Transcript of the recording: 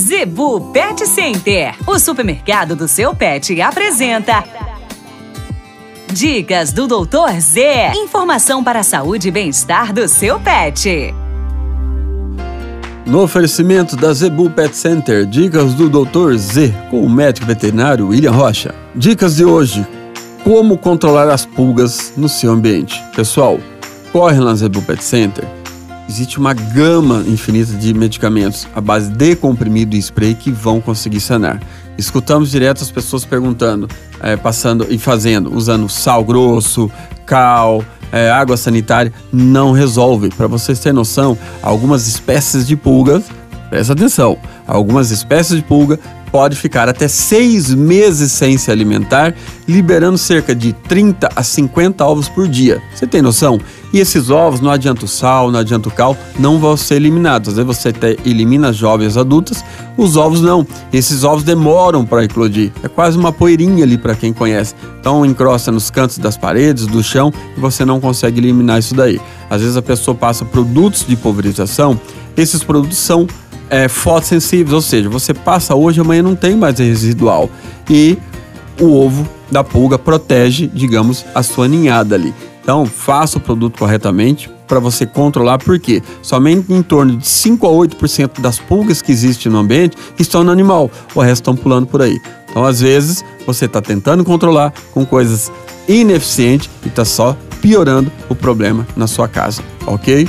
Zebu Pet Center, o supermercado do seu pet, apresenta. Dicas do Doutor Z. Informação para a saúde e bem-estar do seu pet. No oferecimento da Zebu Pet Center, dicas do Dr. Z com o médico veterinário William Rocha. Dicas de hoje: como controlar as pulgas no seu ambiente. Pessoal, corre na Zebu Pet Center existe uma gama infinita de medicamentos à base de comprimido e spray que vão conseguir sanar. Escutamos direto as pessoas perguntando, é, passando e fazendo, usando sal grosso, cal, é, água sanitária, não resolve. Para vocês terem noção, algumas espécies de pulgas, presta atenção, algumas espécies de pulga pode ficar até seis meses sem se alimentar, liberando cerca de 30 a 50 ovos por dia. Você tem noção? E esses ovos, não adianta o sal, não adianta o cal, não vão ser eliminados. Às vezes você até elimina jovens adultas, os ovos não. Esses ovos demoram para eclodir. É quase uma poeirinha ali para quem conhece. Então encrosta nos cantos das paredes, do chão e você não consegue eliminar isso daí. Às vezes a pessoa passa produtos de pulverização, esses produtos são é, fotossensíveis, ou seja, você passa hoje, amanhã não tem mais residual. E o ovo da pulga protege, digamos, a sua ninhada ali. Então, faça o produto corretamente para você controlar, porque somente em torno de 5 a 8% das pulgas que existem no ambiente estão no animal, o resto estão pulando por aí. Então, às vezes, você está tentando controlar com coisas ineficientes e está só piorando o problema na sua casa, ok?